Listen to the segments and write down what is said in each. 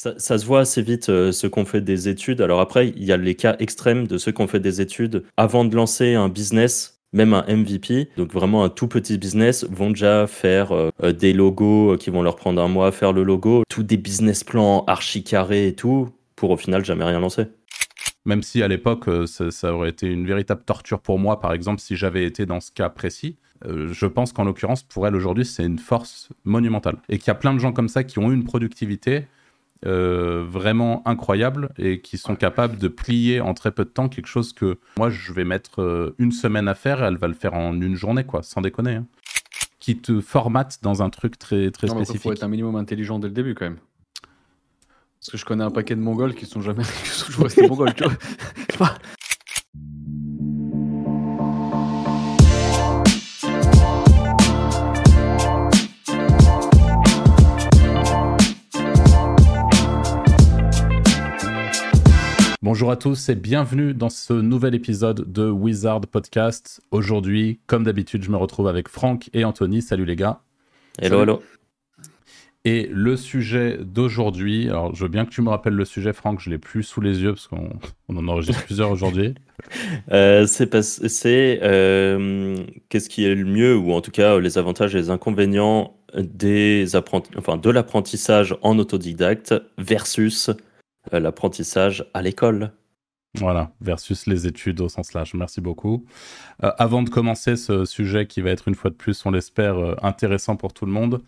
Ça, se voit assez vite, euh, ceux qui ont fait des études. Alors après, il y a les cas extrêmes de ceux qui ont fait des études avant de lancer un business, même un MVP, donc vraiment un tout petit business, vont déjà faire euh, euh, des logos qui vont leur prendre un mois à faire le logo, tous des business plans archi carrés et tout, pour au final jamais rien lancer. Même si à l'époque, ça, ça aurait été une véritable torture pour moi, par exemple, si j'avais été dans ce cas précis. Je pense qu'en l'occurrence, pour elle aujourd'hui, c'est une force monumentale. Et qu'il y a plein de gens comme ça qui ont eu une productivité euh, vraiment incroyable et qui sont capables de plier en très peu de temps quelque chose que moi, je vais mettre euh, une semaine à faire et elle va le faire en une journée, quoi, sans déconner. hein. Qui te formate dans un truc très, très Non, spécifique. faut être un minimum intelligent dès le début quand même. Parce que je connais un paquet de Mongols qui sont jamais qui sont toujours restés Mongols, tu vois. Bonjour à tous et bienvenue dans ce nouvel épisode de Wizard Podcast. Aujourd'hui, comme d'habitude, je me retrouve avec Franck et Anthony. Salut les gars. Hello, Salut. hello. Et le sujet d'aujourd'hui, alors je veux bien que tu me rappelles le sujet, Franck, je l'ai plus sous les yeux parce qu'on on en enregistre plusieurs aujourd'hui. Euh, c'est euh, qu'est-ce qui est le mieux, ou en tout cas les avantages et les inconvénients des enfin, de l'apprentissage en autodidacte versus l'apprentissage à l'école. Voilà, versus les études au sens large. Merci beaucoup. Euh, avant de commencer ce sujet qui va être une fois de plus, on l'espère, euh, intéressant pour tout le monde,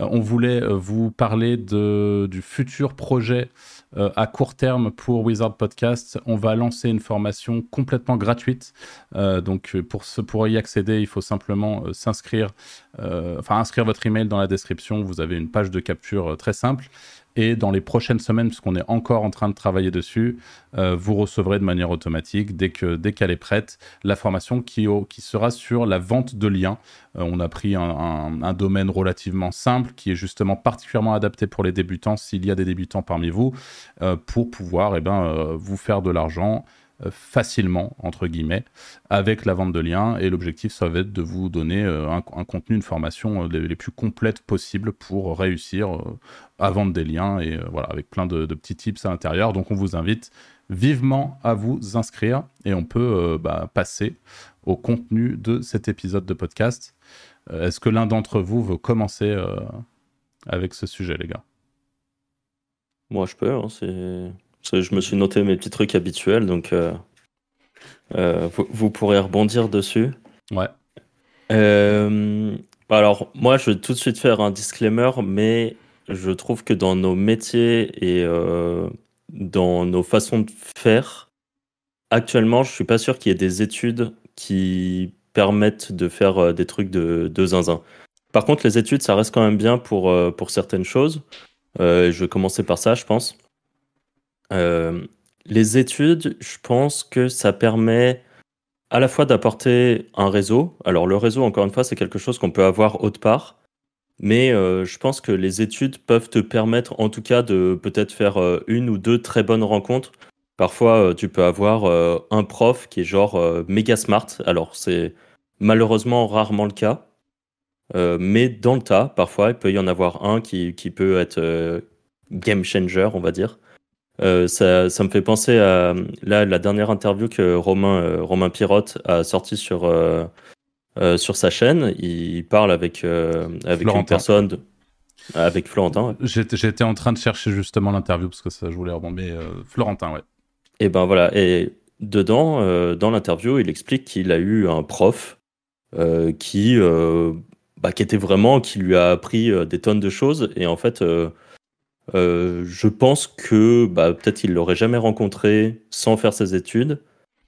euh, on voulait euh, vous parler de, du futur projet euh, à court terme pour Wizard Podcast. On va lancer une formation complètement gratuite. Euh, donc euh, pour, pour y accéder, il faut simplement euh, s'inscrire, euh, enfin inscrire votre email dans la description. Vous avez une page de capture euh, très simple. Et dans les prochaines semaines, puisqu'on est encore en train de travailler dessus, euh, vous recevrez de manière automatique, dès que dès qu'elle est prête, la formation qui, qui sera sur la vente de liens. Euh, on a pris un, domaine relativement simple qui est justement particulièrement adapté pour les débutants, s'il y a des débutants parmi vous, euh, pour pouvoir eh ben, vous faire de l'argent facilement, entre guillemets, avec la vente de liens. Et l'objectif, ça va être de vous donner euh, un, contenu, une formation euh, les, plus complètes possibles pour réussir euh, à vendre des liens et euh, voilà, avec plein de, petits tips à l'intérieur. Donc on vous invite vivement à vous inscrire et on peut euh, bah, passer au contenu de cet épisode de podcast. Euh, Est-ce que l'un d'entre vous veut commencer euh, avec ce sujet, les gars? Moi, je peux. hein, je me suis noté mes petits trucs habituels, donc euh, euh, vous, vous pourrez rebondir dessus. Ouais. Euh, alors, moi, je vais tout de suite faire un disclaimer, mais je trouve que dans nos métiers et dans nos façons de faire, actuellement, je suis pas sûr qu'il y ait des études qui permettent de faire des trucs de, de zinzin. Par contre, les études, ça reste quand même bien pour, pour certaines choses. Je vais commencer par ça, je pense. Euh, les études, je pense que ça permet à la fois d'apporter un réseau. Alors le réseau, encore une fois, c'est quelque chose qu'on peut avoir autre part. Mais euh, je pense que les études peuvent te permettre en tout cas de peut-être faire euh, une ou deux très bonnes rencontres. Parfois, tu peux avoir un prof qui est genre méga smart. Alors c'est malheureusement rarement le cas. Mais dans le tas, parfois, il peut y en avoir un qui, qui peut être game changer, on va dire. Euh, ça, ça me fait penser à là, la dernière interview que Romain, euh, Romain Pirotte a sorti sur, euh, sur sa chaîne. Il parle avec, avec une Florentin. personne, de- avec Florentin. ouais. J'étais en train de chercher justement l'interview parce que ça, je voulais rebondir. Florentin, ouais. Et ben voilà. Et dedans, dans l'interview, il explique qu'il a eu un prof qui, bah, qui était vraiment, qui lui a appris des tonnes de choses. Et en fait, euh, je pense que bah, peut-être il l'aurait jamais rencontré sans faire ses études.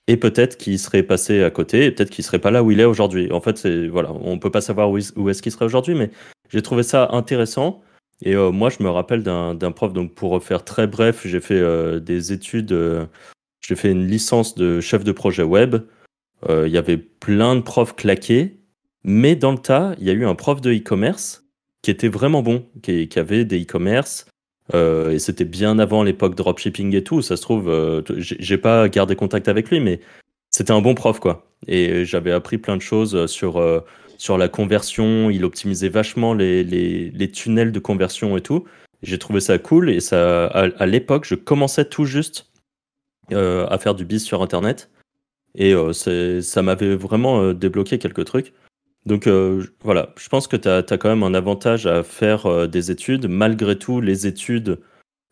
Et peut-être qu'il serait passé à côté, et peut-être qu'il serait pas là où il est aujourd'hui. En fait, c'est voilà, on peut pas savoir où, est- où est-ce qu'il serait aujourd'hui, mais j'ai trouvé ça intéressant. Et euh, moi, je me rappelle d'un prof. Donc, pour faire très bref, j'ai fait euh, des études. j'ai fait une licence de chef de projet web. Il y avait plein de profs claqués, mais dans le tas, il y a eu un prof de e-commerce qui était vraiment bon, qui avait des e-commerce. Euh, et c'était bien avant l'époque dropshipping et tout. Ça se trouve, euh, j'ai pas gardé contact avec lui, mais c'était un bon prof, quoi. Et j'avais appris plein de choses sur, euh, sur la conversion. Il optimisait vachement les, les, tunnels de conversion et tout. J'ai trouvé ça cool et ça, à, l'époque, je commençais tout juste à faire du biz sur Internet. Et ça m'avait vraiment débloqué quelques trucs. Donc voilà, je pense que tu as, quand même un avantage à faire des études. Malgré tout, les études,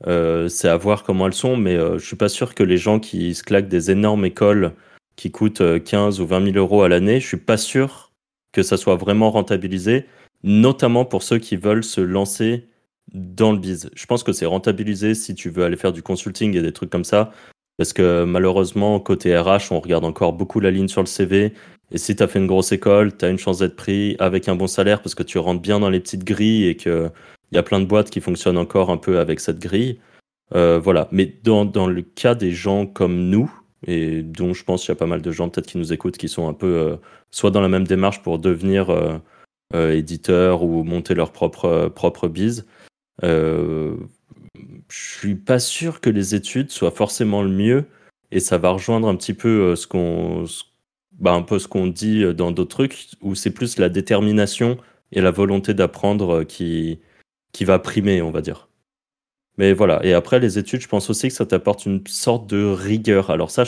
c'est à voir comment elles sont, mais je suis pas sûr que les gens qui se claquent des énormes écoles qui coûtent 15 ou 20 000 euros à l'année, je suis pas sûr que ça soit vraiment rentabilisé, notamment pour ceux qui veulent se lancer dans le biz. Je pense que c'est rentabilisé si tu veux aller faire du consulting et des trucs comme ça, parce que malheureusement, côté RH, on regarde encore beaucoup la ligne sur le CV. Et si tu as fait une grosse école, tu as une chance d'être pris avec un bon salaire parce que tu rentres bien dans les petites grilles et qu'il y a plein de boîtes qui fonctionnent encore un peu avec cette grille. Euh, voilà. Mais dans, dans, le cas des gens comme nous, et dont je pense qu'il y a pas mal de gens peut-être qui nous écoutent qui sont un peu euh, soit dans la même démarche pour devenir euh, euh éditeur ou monter leur propre, propre bise, je suis pas sûr que les études soient forcément le mieux et ça va rejoindre un petit peu ce qu'on bah, un peu ce qu'on dit dans d'autres trucs où c'est plus la détermination et la volonté d'apprendre qui qui va primer on va dire mais voilà et après les études je pense aussi que ça t'apporte une sorte de rigueur alors ça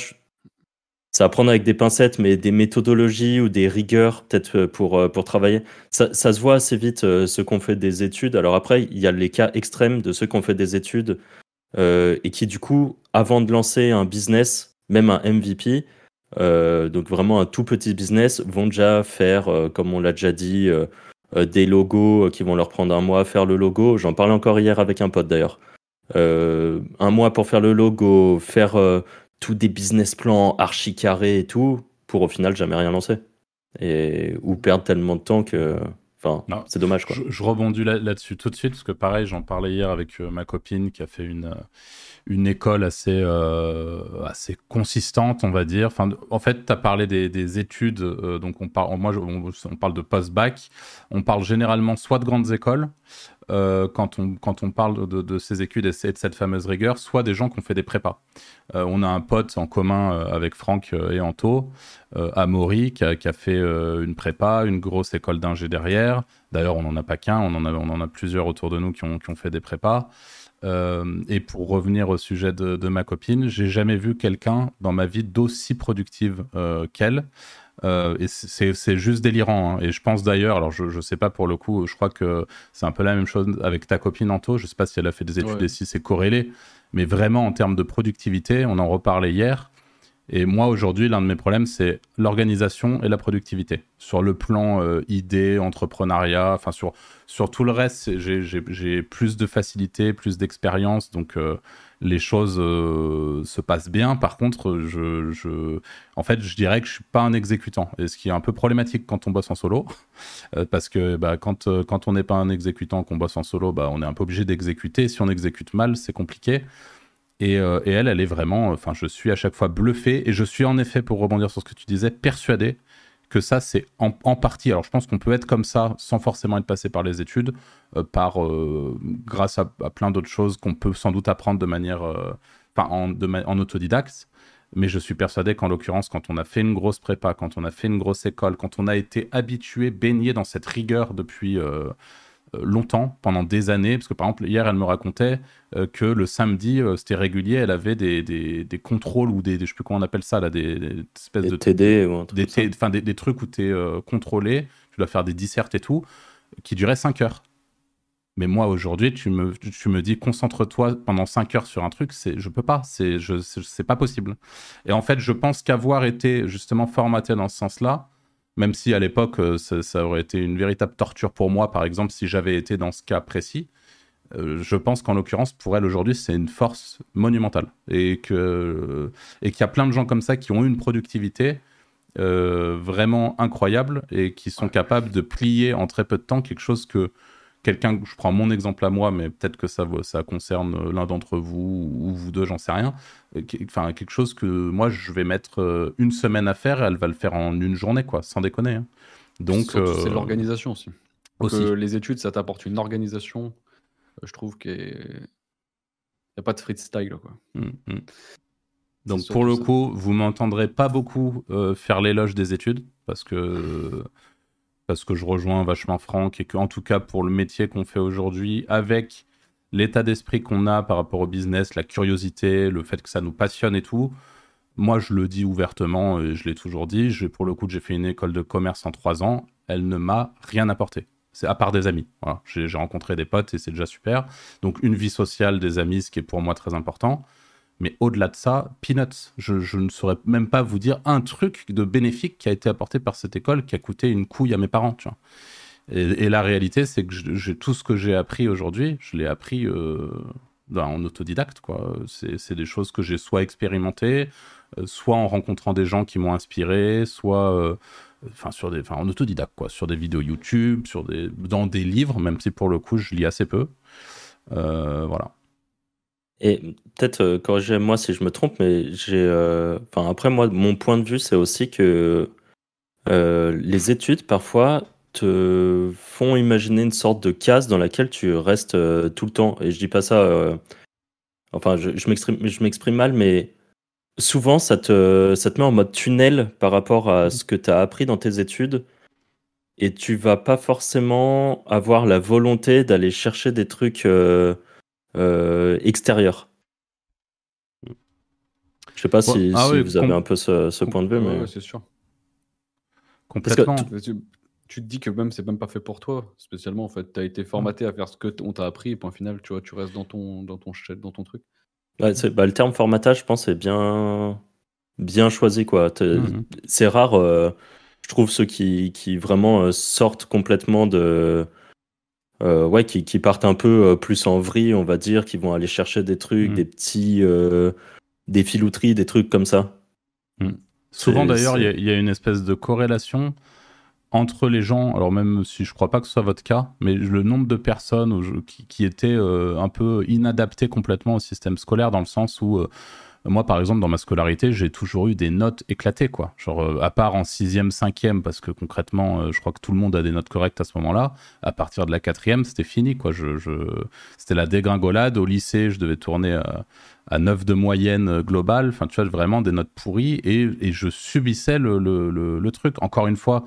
ça va prendre avec des pincettes, mais des méthodologies ou des rigueurs, peut-être euh, pour, euh, pour travailler. Ça, ça, se voit assez vite, euh, ceux qui ont fait des études. Alors après, il y a les cas extrêmes de ceux qui ont fait des études euh, et qui, du coup, avant de lancer un business, même un MVP, euh, donc vraiment un tout petit business, vont déjà faire, comme on l'a déjà dit, des logos qui vont leur prendre un mois à faire le logo. J'en parlais encore hier avec un pote d'ailleurs. un mois pour faire le logo, faire tous des business plans archi carrés et tout, pour au final jamais rien lancer. Et, ou perdre tellement de temps que. Enfin, c'est dommage quoi. Je, rebondis là-dessus tout de suite, parce que pareil, j'en parlais hier avec euh, ma copine qui a fait une, euh, une école assez, euh, assez consistante, on va dire. En fait, tu as parlé des, des études, donc on parle, moi, on, parle de post-bac. On parle généralement soit de grandes écoles, euh, quand, on, quand on parle de, ces études et de cette fameuse rigueur, soit des gens qui ont fait des prépas. Euh, on a un pote en commun euh, avec Franck et Anto, Amaury, qui a, qui a fait une prépa, une grosse école d'ingé derrière. D'ailleurs, on n'en a pas qu'un, on, en a, on en a plusieurs autour de nous qui ont, qui ont fait des prépas. Et pour revenir au sujet de, de ma copine, j'ai jamais vu quelqu'un dans ma vie d'aussi productive qu'elle. Euh, et c'est juste délirant. Hein. Et je pense d'ailleurs, alors je, ne sais pas pour le coup, je crois que c'est un peu la même chose avec ta copine Anto. Je sais pas si elle a fait des études et si c'est corrélé, mais vraiment en termes de productivité, on en reparlait hier. Et moi aujourd'hui, l'un de mes problèmes, c'est l'organisation et la productivité. Sur le plan euh, idée, entrepreneuriat, enfin sur, sur tout le reste, j'ai plus de facilité, plus d'expérience. Donc euh, les choses euh, se passent bien. Par contre, je, je, en fait, je dirais que je suis pas un exécutant. Et ce qui est un peu problématique quand on bosse en solo, parce que bah, quand, quand on n'est pas un exécutant, qu'on bosse en solo, bah, on est un peu obligé d'exécuter. Si on exécute mal, c'est compliqué. Et, et, elle, elle est vraiment, enfin, je suis à chaque fois bluffé. Et je suis en effet, pour rebondir sur ce que tu disais, persuadé que ça, c'est en, partie. Alors, je pense qu'on peut être comme ça sans forcément être passé par les études, euh, par euh, grâce à, plein d'autres choses qu'on peut sans doute apprendre de manière, euh, en, en, autodidacte. Mais je suis persuadé qu'en l'occurrence, quand on a fait une grosse prépa, quand on a fait une grosse école, quand on a été habitué, baigné dans cette rigueur depuis euh, longtemps, pendant des années, parce que par exemple, hier, elle me racontait euh, que le samedi, euh, c'était régulier, elle avait des, des, des, contrôles ou des, je sais plus comment on appelle ça, là, des, espèces de. TD ou un truc des, enfin, des, trucs où tu es contrôlé, tu dois faire des dissertes et tout, qui duraient 5 heures. Mais moi, aujourd'hui, tu me, tu me dis, concentre-toi pendant 5 heures sur un truc, c'est, je peux pas, c'est, je, c'est pas possible. Et en fait, je pense qu'avoir été justement formaté dans ce sens-là, même si à l'époque, euh, ça, aurait été une véritable torture pour moi, par exemple, si j'avais été dans ce cas précis. Euh, je pense qu'en l'occurrence, pour elle aujourd'hui, c'est une force monumentale. Et qu'il et y a plein de gens comme ça qui ont une productivité euh, vraiment incroyable et qui sont capables de plier en très peu de temps quelque chose que quelqu'un, je prends mon exemple à moi, mais peut-être que ça, ça concerne euh, l'un d'entre vous ou vous deux, j'en sais rien. Euh, enfin, quelque chose que moi, je vais mettre euh, une semaine à faire, elle va le faire en une journée, quoi, sans déconner. Hein. Donc, c'est l'organisation aussi. aussi. les études, ça t'apporte une organisation. Je trouve qu'il n'y a pas de freestyle, quoi. Mmh. Donc, pour le coup, vous m'entendrez pas beaucoup faire l'éloge des études parce que parce que je rejoins vachement Franck et que, en tout cas, pour le métier qu'on fait aujourd'hui, avec l'état d'esprit qu'on a par rapport au business, la curiosité, le fait que ça nous passionne et tout, moi je le dis ouvertement et je l'ai toujours dit, pour le coup j'ai fait une école de commerce en trois ans, elle ne m'a rien apporté. C'est à part des amis. J'ai rencontré des potes et c'est déjà super. Donc une vie sociale, des amis, ce qui est pour moi très important. Mais au-delà de ça, peanuts. Je, ne saurais même pas vous dire un truc de bénéfique qui a été apporté par cette école qui a coûté une couille à mes parents. Et, la réalité, c'est que j'ai tout ce que j'ai appris aujourd'hui, je l'ai appris euh, en autodidacte. C'est des choses que j'ai soit expérimentées, euh, soit en rencontrant des gens qui m'ont inspiré, soit euh, enfin sur des, en autodidacte quoi, sur des vidéos YouTube, sur des, dans des livres, même si pour le coup je lis assez peu. voilà. Et peut-être corrigez-moi si je me trompe, mais j'ai, enfin après moi, mon point de vue, c'est aussi que les études parfois te font imaginer une sorte de case dans laquelle tu restes euh, tout le temps. Et je dis pas ça. Euh, enfin, je, je m'exprime mal, mais souvent, ça te, ça te met en mode tunnel par rapport à ce que tu as appris dans tes études. Et tu vas pas forcément avoir la volonté d'aller chercher des trucs euh, extérieurs. Je sais pas si, ah vous avez un peu ce, point de vue, mais c'est sûr. Complètement tu te dis que même c'est même pas fait pour toi, spécialement en fait. Tu as été formaté à faire ce que on t'a appris et point final, tu vois, tu restes dans ton dans ton dans ton truc. bah, le terme formatage, je pense, est bien bien choisi quoi. Mmh c'est rare, euh, je trouve ceux qui, qui vraiment euh, sortent complètement de euh, ouais, qui, qui, partent un peu plus en vrille, on va dire, qui vont aller chercher des trucs, mmh. des petits des filouteries, des trucs comme ça. Mmh. Souvent d'ailleurs, il y, y, a une espèce de corrélation entre les gens, alors même si je crois pas que ce soit votre cas, mais le nombre de personnes qui, étaient euh, un peu inadaptées complètement au système scolaire, dans le sens où euh, moi, par exemple, dans ma scolarité, j'ai toujours eu des notes éclatées, quoi. Genre, euh, à part en sixième, cinquième, parce que concrètement, je crois que tout le monde a des notes correctes à ce moment-là. À partir de la quatrième, c'était fini, quoi. C'était la dégringolade. Au lycée, je devais tourner à, à 9 de moyenne globale. Enfin, tu vois, vraiment des notes pourries. Et, je subissais le, le truc. Encore une fois,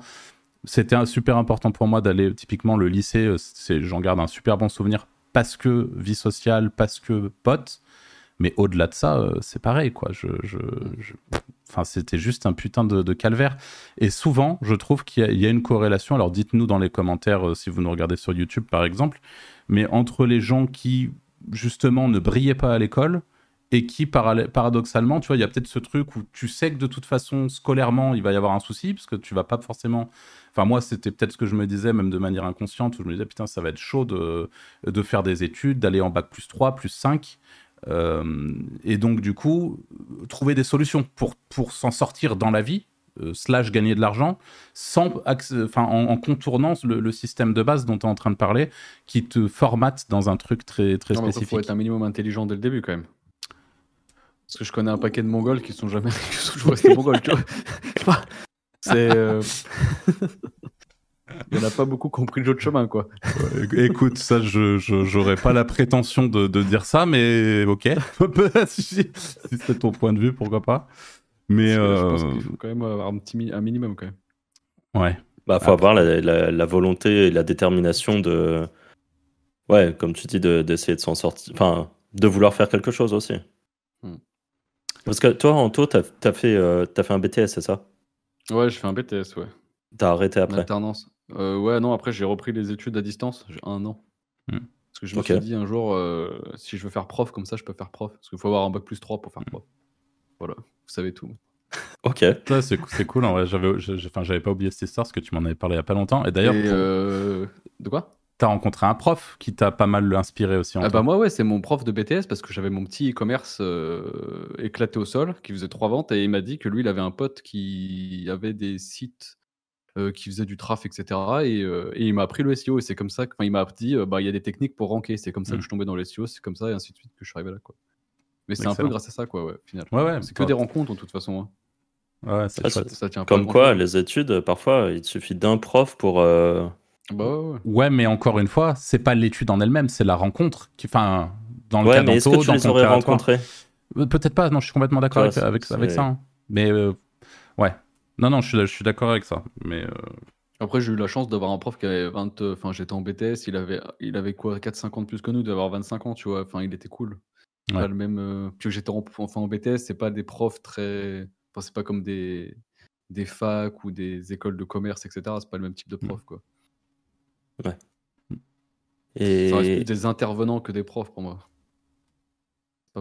c'était super important pour moi d'aller typiquement le lycée. Euh, j'en garde un super bon souvenir parce que vie sociale, parce que pote. Mais au-delà de ça, euh, c'est pareil, quoi. Je, Enfin, c'était juste un putain de, calvaire. Et souvent, je trouve qu'il y, a une corrélation. Alors, dites-nous dans les commentaires euh, si vous nous regardez sur YouTube, par exemple. Mais entre les gens qui, justement, ne brillaient pas à l'école et qui, paradoxalement, tu vois, il y a peut-être ce truc où tu sais que de toute façon, scolairement, il va y avoir un souci, parce que tu vas pas forcément Enfin, moi, c'était peut-être ce que je me disais, même de manière inconsciente, où je me disais, putain, ça va être chaud de, de faire des études, d'aller en bac plus 3, plus 5. Euh, et donc, du coup, trouver des solutions pour, pour s'en sortir dans la vie, euh, slash gagner de l'argent, sans, enfin, en, contournant le, système de base dont tu es en train de parler, qui te formate dans un truc très, très spécifique. Il faut être un minimum intelligent dès le début, quand même. Parce que je connais un paquet de Mongols qui sont jamais qui sont toujours restés Mongols, tu vois. C'est. Euh, il n'y en a pas beaucoup compris le jeu de chemin, quoi. écoute, ça, je j'aurais pas la prétention de, de, dire ça, mais ok. si, c'est ton point de vue, pourquoi pas. Mais. Je pense euh, qu'il faut quand même avoir un, petit, un minimum, quand même. Ouais. Bah, faut avoir la, la, volonté et la détermination de. Ouais, comme tu dis, d'essayer de, s'en sortir. Enfin, de vouloir faire quelque chose aussi. Hmm. Parce que toi, Anto, t'as as fait, euh, as fait un BTS, c'est ça? Ouais, je fais un BTS, ouais. T'as arrêté après? Alternance. Euh, ouais, non, après j'ai repris les études à distance, j'ai un an. Hmm. Parce que je me suis dit un jour, euh, si je veux faire prof comme ça, je peux faire prof. Parce qu'il faut avoir un bac plus 3 pour faire hmm. prof. Voilà, vous savez tout. Ok. c'est cool, en vrai. J'avais pas oublié cette histoire parce que tu m'en avais parlé il y a pas longtemps. Et d'ailleurs. Euh, de quoi? T'as rencontré un prof qui t'a pas mal inspiré aussi en ah bah moi ouais c'est mon prof de BTS parce que j'avais mon petit e-commerce euh, éclaté au sol qui faisait trois ventes et il m'a dit que lui il avait un pote qui avait des sites euh, qui faisaient du traf etc euh, et, il m'a appris le SEO et c'est comme ça qu'il m'a dit bah il y a des techniques pour ranker c'est comme ça que mm. je tombais dans le SEO c'est comme ça et ainsi de suite que je suis arrivé là quoi mais c'est un peu grâce à ça quoi ouais final ouais, ouais c'est que des rencontres en toute façon hein. ouais c'est ah, ça, tient comme quoi les études parfois il suffit d'un prof pour bah ouais, mais encore une fois, c'est pas l'étude en elle-même, c'est la rencontre. Qui, enfin, dans le ouais, cas mais est-ce que tu les aurais rencontrés? Euh, Peut-être pas. Non, je suis complètement d'accord avec, avec, ça. Hein. Mais euh, ouais, non, non, je suis, je suis d'accord avec ça. Mais euh, Après, j'ai eu la chance d'avoir un prof qui avait 20, enfin, j'étais en BTS, il avait, il avait quoi, 4-5 ans de plus que nous, d'avoir 25 ans, tu vois. Enfin, il était cool. Ouais. Pas le même. euh, j'étais en, enfin, en BTS, c'est pas des profs très. Enfin, c'est pas comme des, des facs ou des écoles de commerce, etc. C'est pas le même type de prof, quoi. Et Ça reste plus des intervenants que des profs pour moi.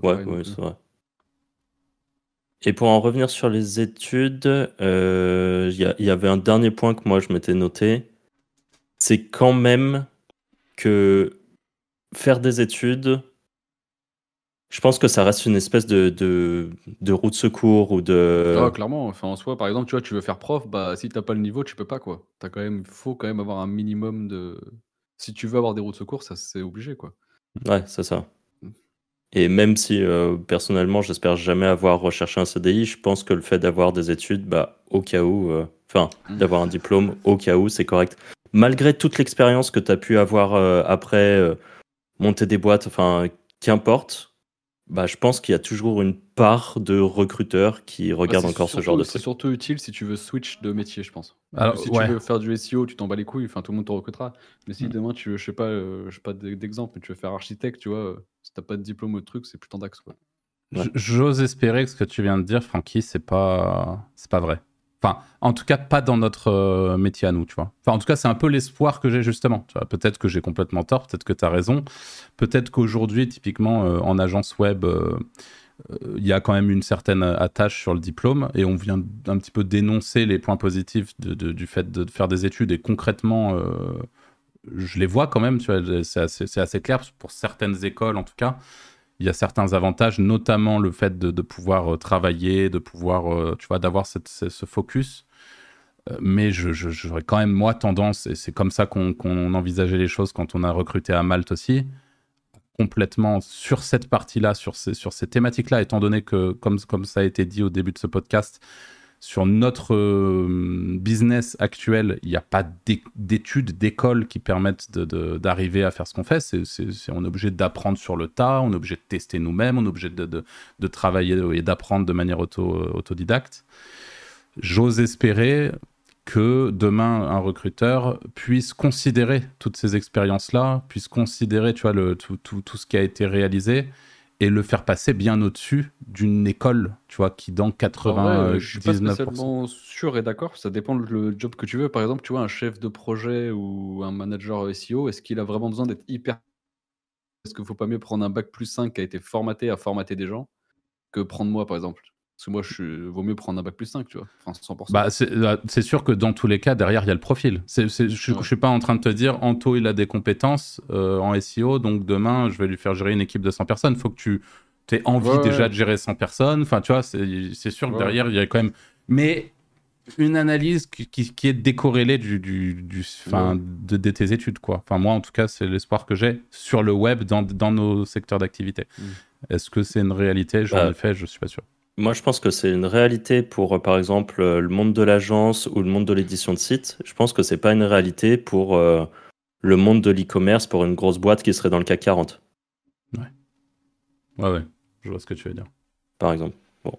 Ouais, ouais, c'est vrai. Et pour en revenir sur les études, euh, il y, avait un dernier point que moi je m'étais noté. C'est quand même que faire des études, je pense que ça reste une espèce de, de, de roue de secours ou de. Ah, clairement, enfin, en soi, par exemple, tu vois, tu veux faire prof, bah, si t'as pas le niveau, tu peux pas, quoi. T'as quand même, faut quand même avoir un minimum de. Si tu veux avoir des routes de secours, ça c'est obligé, quoi. Ouais, c'est ça. Et même si euh, personnellement, j'espère jamais avoir recherché un CDI, je pense que le fait d'avoir des études, bah, au cas où, euh, enfin, Mm. d'avoir un diplôme, au cas où, c'est correct. Malgré toute l'expérience que tu as pu avoir euh, après, euh, monter des boîtes, enfin, qu'importe, bah, je pense qu'il y a toujours une part de recruteurs qui regardent c'est encore ce genre de C'est trucs. surtout utile si tu veux switch de métier, je pense. Alors, si ouais. tu veux faire du SEO, tu t'en bats les couilles, enfin tout le monde te recrutera. Mais si Mm. demain tu veux, je sais pas, euh, je sais pas d'exemple, mais tu veux faire architecte, tu vois, euh, si t'as pas de diplôme ou de truc, c'est plus ton dax, quoi. Ouais. J- J'ose espérer que ce que tu viens de dire, Francky, c'est pas, c'est pas vrai. Enfin, en tout cas, pas dans notre euh, métier à nous, tu vois. Enfin, en tout cas, c'est un peu l'espoir que j'ai justement. Tu vois, peut-être que j'ai complètement tort, peut-être que tu as raison. Peut-être qu'aujourd'hui, typiquement, euh, en agence web, euh, euh, il y a quand même une certaine attache sur le diplôme et on vient d'un petit peu dénoncer les points positifs de- de- du fait de faire des études et concrètement, euh, je les vois quand même, c'est assez, clair pour certaines écoles en tout cas il y a certains avantages, notamment le fait de, pouvoir euh, travailler, de pouvoir, euh, tu vois, d'avoir ce, focus. Euh, mais j'aurais quand même, moi, tendance, et c'est comme ça qu'on qu'on envisageait les choses quand on a recruté à Malte aussi, complètement sur cette partie-là, sur ces, sur ces thématiques-là, étant donné que, comme, comme ça a été dit au début de ce podcast, sur notre euh, business actuel, il n'y a pas d'é- d'études, d'écoles qui permettent d'arriver à faire ce qu'on fait. On est obligé d'apprendre sur le tas, on est obligé de tester nous-mêmes, on est obligé de, travailler et d'apprendre de manière auto, autodidacte. J'ose espérer que demain, un recruteur puisse considérer toutes ces expériences-là, puisse considérer tout ce qui a été réalisé et le faire passer bien au-dessus d'une école, tu vois, qui dans En vrai, 99%. euh, je suis pas spécialement sûr et d'accord. Ça dépend le job que tu veux. Par exemple, tu vois, un chef de projet ou un manager SEO, est-ce qu'il a vraiment besoin d'être hyper. Est-ce qu'il faut pas mieux prendre un bac plus 5 qui a été formaté à formater des gens que prendre moi, par exemple? Parce que moi, je suis... vaut mieux prendre un bac plus 5, tu vois. Enfin, 100%. Bah, c'est euh, c'est sûr que dans tous les cas, derrière, il y a le profil. Je ne Ouais. suis pas en train de te dire, Anto, il a des compétences euh, en SEO, donc demain, je vais lui faire gérer une équipe de 100 personnes. Il faut que tu aies envie Ouais, déjà ouais. de gérer 100 personnes. Enfin, tu vois, c'est sûr que Ouais. derrière, il y a quand même... Mais une analyse qui, qui- qui est décorrélée du, du, du- enfin, Ouais. de, de tes études, quoi. Enfin, moi, en tout cas, c'est l'espoir que j'ai sur le web, dans, dans nos secteurs d'activité. Mm. Est-ce que c'est une réalité? J'en Bah, ai fait, je suis pas sûr. Moi, je pense que c'est une réalité pour, euh, par exemple, euh, le monde de l'agence ou le monde de l'édition de site. Je pense que c'est pas une réalité pour euh, le monde de l'e-commerce, pour une grosse boîte qui serait dans le CAC 40, Ouais, ouais, je vois ce que tu veux dire. par exemple. Bon.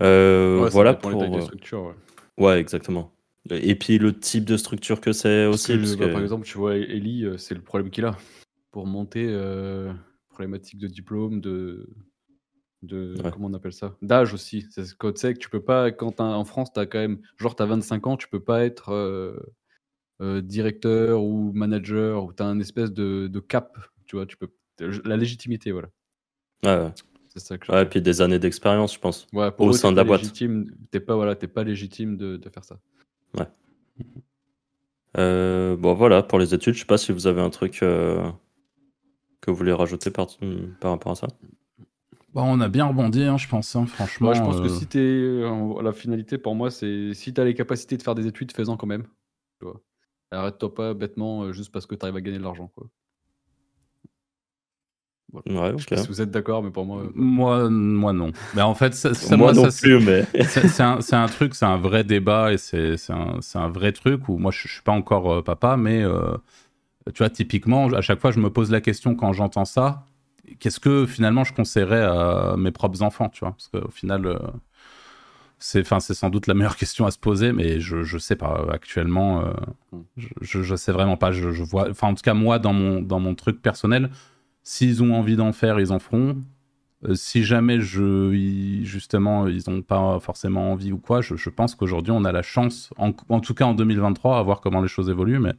Euh, Ouais, voilà pour. les ouais. Ouais, exactement. Et puis le type de structure que c'est aussi. que, parce bah, que- Par exemple, tu vois, Ellie, euh, c'est le problème qu'il a. Pour monter, euh, problématique de diplôme, de. De Ouais. Comment on appelle ça D'âge aussi. C'est ce que tu sais que tu peux pas. Quand en France, tu as quand même. Genre, tu as 25 ans, tu peux pas être euh, euh, directeur ou manager, ou tu as un espèce de, de cap. Tu vois, tu peux. La légitimité, voilà. Ouais, ouais. C'est ça que je Ouais, veux dire. puis des années d'expérience, je pense. Ouais, pour au eux, sein de la pas boîte. légitime- T'es pas, voilà, t'es pas légitime de, de faire ça. Euh, bon, voilà, pour les études, je sais pas si vous avez un truc que vous voulez rajouter par, par rapport à ça. Bon, on a bien rebondi, hein, je pense, hein, franchement. Moi, je pense que euh, si t'es. en- La finalité pour moi, c'est si t'as les capacités de faire des études, fais-en quand même. Arrête-toi pas bêtement euh, juste parce que t'arrives à gagner de l'argent. Quoi. Ouais, Je sais pas ok. si vous êtes d'accord, mais pour moi. euh, Moi, moi non. Mais en fait, ça, ça- Moi, non ça, plus, mais. c'est c'est un, c'est un truc, c'est un vrai débat et c'est c'est un, c'est un vrai truc où moi je, je suis pas encore euh, papa, mais euh, tu vois, typiquement, à chaque fois je me pose la question quand j'entends ça, qu'est-ce que finalement je conseillerais à mes propres enfants, tu vois, parce qu'au final, euh, c'est, c'est sans doute la meilleure question à se poser, mais je, je sais pas actuellement. Euh, Mm. je, je sais vraiment pas. Je, je vois, enfin, en tout cas, moi, dans mon, dans mon truc personnel, s'ils ont envie d'en faire, ils en feront. Euh, si jamais je, ils- justement, ils n'ont pas forcément envie ou quoi, je, je pense qu'aujourd'hui, on a la chance, en, en tout cas en 2023, à voir comment les choses évoluent, mais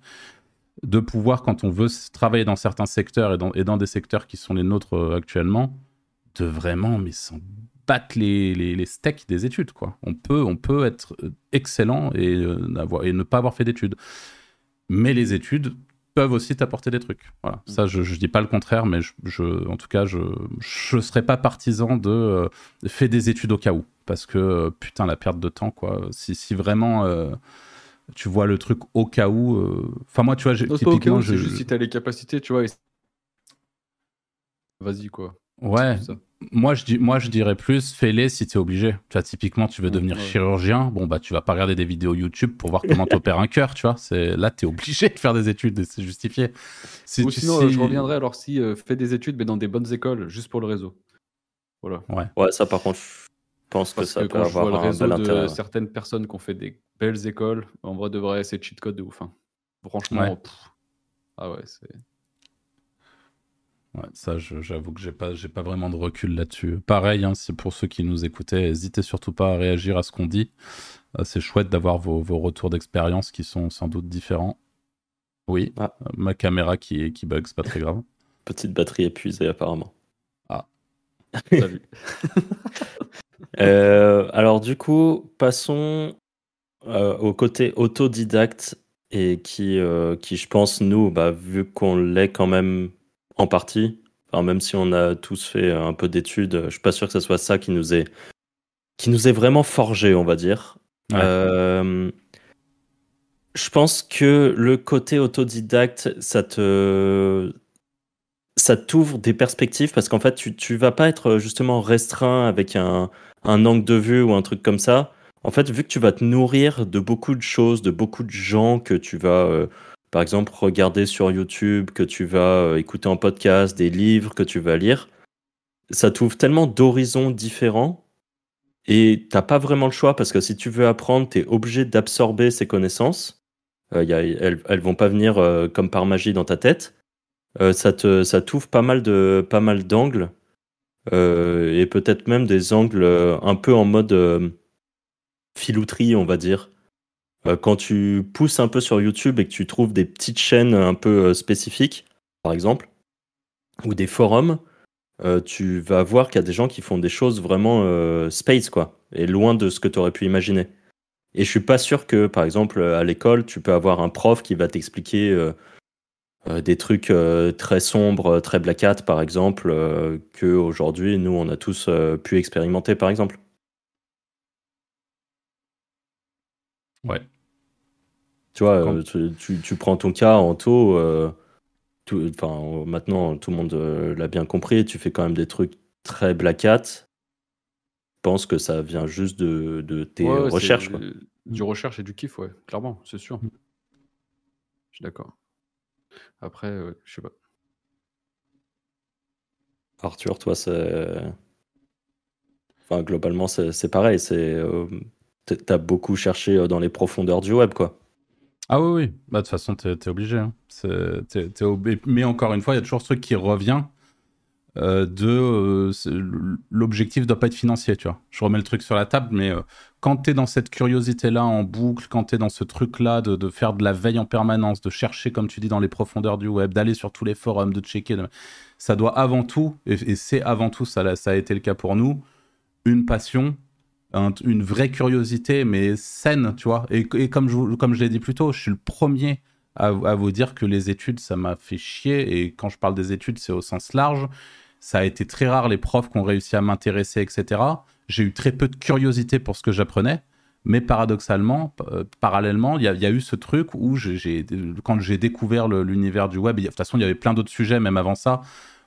de pouvoir, quand on veut travailler dans certains secteurs et dans, et dans des secteurs qui sont les nôtres euh, actuellement, de vraiment, mais s'en battre les, les, les steaks des études, quoi. On peut, on peut être euh, excellent et, euh, et ne pas avoir fait d'études. Mais les études peuvent aussi t'apporter des trucs. Voilà. Ça, je, je dis pas le contraire, mais je, je- en tout cas, je, je serais pas partisan de faire des études au cas où. Parce que, putain, la perte de temps, quoi. Si, si vraiment tu vois le truc au cas où. euh, Enfin, moi, tu vois, j'ai- Non, c'est pas au cas typiquement, où, je- c'est juste si t'as les capacités, tu vois. et- Vas-y, quoi. Ouais, moi je, dis, moi je dirais plus, fais-les si t'es obligé. Tu vois, typiquement, tu veux devenir ouais. chirurgien, bon, bah tu vas pas regarder des vidéos YouTube pour voir comment t'opères un cœur, tu vois. C'est, là, t'es obligé de faire des études et c'est justifié. Si Ou tu- sinon, si- euh, je reviendrai alors si euh, fais des études, mais dans des bonnes écoles, juste pour le réseau. Voilà. Ouais, ça par contre, je pense que ça que peut quand je vois le avoir un réseau bel de intérêt. ouais. certaines personnes qui ont fait des belles écoles, en vrai de vrai, c'est cheat code de ouf. hein. Franchement, Ouais. pff. ah ouais, c'est. Ouais, ça, j'avoue que j'ai pas, j'ai pas vraiment de recul là-dessus. Pareil, hein, c'est pour ceux qui nous écoutaient, n'hésitez surtout pas à réagir à ce qu'on dit. Euh, c'est chouette d'avoir vos, vos retours d'expérience qui sont sans doute différents. Oui, Ah. ma caméra qui, qui bug, c'est pas très grave. Petite batterie épuisée apparemment. Salut. Euh, alors du coup, passons euh, au côté autodidacte et qui, euh, qui je pense, nous, bah, vu qu'on l'est quand même en partie, enfin, même si on a tous fait un peu d'études, je suis pas sûr que ce soit ça qui nous est, qui nous est vraiment forgé, on va dire. Ouais. Euh, je pense que le côté autodidacte, ça te, ça t'ouvre des perspectives parce qu'en fait, tu, tu vas pas être justement restreint avec un, un angle de vue ou un truc comme ça. En fait, vu que tu vas te nourrir de beaucoup de choses, de beaucoup de gens que tu vas, euh, par exemple, regarder sur YouTube, que tu vas euh, écouter en podcast, des livres que tu vas lire, ça t'ouvre tellement d'horizons différents et t'as pas vraiment le choix parce que si tu veux apprendre, tu es obligé d'absorber ces connaissances. Euh, elles, vont pas venir comme par magie dans ta tête. Ça te, ça t'ouvre pas mal de, pas mal d'angles et peut-être même des angles un peu en mode filouterie, on va dire. Euh, quand tu pousses un peu sur YouTube et que tu trouves des petites chaînes un peu euh, spécifiques, par exemple, ou des forums, euh, tu vas voir qu'il y a des gens qui font des choses vraiment space, quoi, et loin de ce que tu aurais pu imaginer. Et je suis pas sûr que, par exemple, à l'école, tu peux avoir un prof qui va t'expliquer des trucs très sombres, très black hat, par exemple, que aujourd'hui, nous, on a tous pu expérimenter, par exemple. Ouais. Tu vois, euh, tu, tu- tu prends ton cas en taux, euh, tout- enfin, maintenant, tout le monde euh, l'a bien compris, tu fais quand même des trucs très black hat. Je pense que ça vient juste de, de tes Ouais, ouais, recherches. quoi. Du recherche et du kiff, ouais, clairement, c'est sûr. Mm. Je suis d'accord. Après, euh, je sais pas. Arthur, toi, c'est. Enfin, globalement, c'est pareil. C'est, euh, t'as beaucoup cherché euh, dans les profondeurs du web, quoi. Ah oui, oui. Bah, de toute façon, t'es es obligé. hein. Ob- Mais encore une fois, il y a toujours ce truc qui revient euh, de euh, l'objectif doit pas être financier, tu vois. Je remets le truc sur la table, mais euh, quand t'es dans cette curiosité-là en boucle, quand t'es dans ce truc-là de, faire de la veille en permanence, de chercher, comme tu dis, dans les profondeurs du web, d'aller sur tous les forums, de checker, ça doit avant tout, et, et c'est avant tout, ça, ça a été le cas pour nous, une passion, un- une vraie curiosité, mais saine, tu vois. Et, comme je, comme je l'ai dit plus tôt, je suis le premier à, vous dire que les études, ça m'a fait chier. Et quand je parle des études, c'est au sens large. Ça a été très rare les profs qui ont réussi à m'intéresser, etc. J'ai eu très peu de curiosité pour ce que j'apprenais. Mais paradoxalement, euh, parallèlement, il y, a- eu ce truc où quand j'ai découvert l'univers du web, de toute façon, il y avait plein d'autres sujets, même avant ça,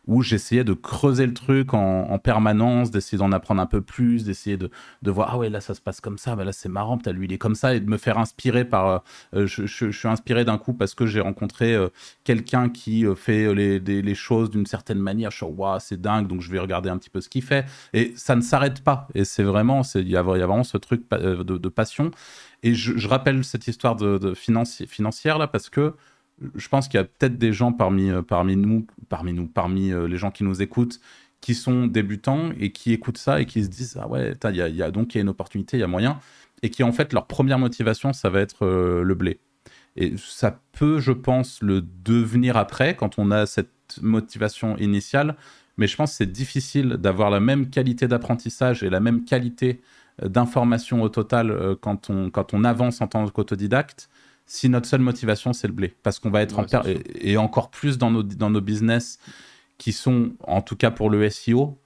où j'essayais de creuser le truc en, permanence, d'essayer d'en apprendre un peu plus, d'essayer de, de, voir, ah ouais, là ça se passe comme ça, bah là c'est marrant, peut-être lui il est comme ça, et de me faire inspirer par. Euh, je, suis inspiré d'un coup parce que j'ai rencontré euh, quelqu'un qui euh, fait les, les choses d'une certaine manière. Je suis, waouh, c'est dingue, donc je vais regarder un petit peu ce qu'il fait. Et ça ne s'arrête pas. Et c'est vraiment, il y, a vraiment ce truc de, passion. Et je, rappelle cette histoire de financière là parce que je pense qu'il y a peut-être des gens parmi, euh, parmi nous, parmi nous, parmi euh, les gens qui nous écoutent, qui sont débutants et qui écoutent ça et qui se disent ah ouais, il y, a, donc il y a une opportunité, il y a moyen, et qui en fait leur première motivation ça va être euh, le blé. Et ça peut, je pense, le devenir après quand on a cette motivation initiale, mais je pense que c'est difficile d'avoir la même qualité d'apprentissage et la même qualité d'information au total quand on, quand on avance en tant qu'autodidacte si notre seule motivation c'est le blé. Parce qu'on va être en et, encore plus dans nos dans nos business qui sont en tout cas pour le SEO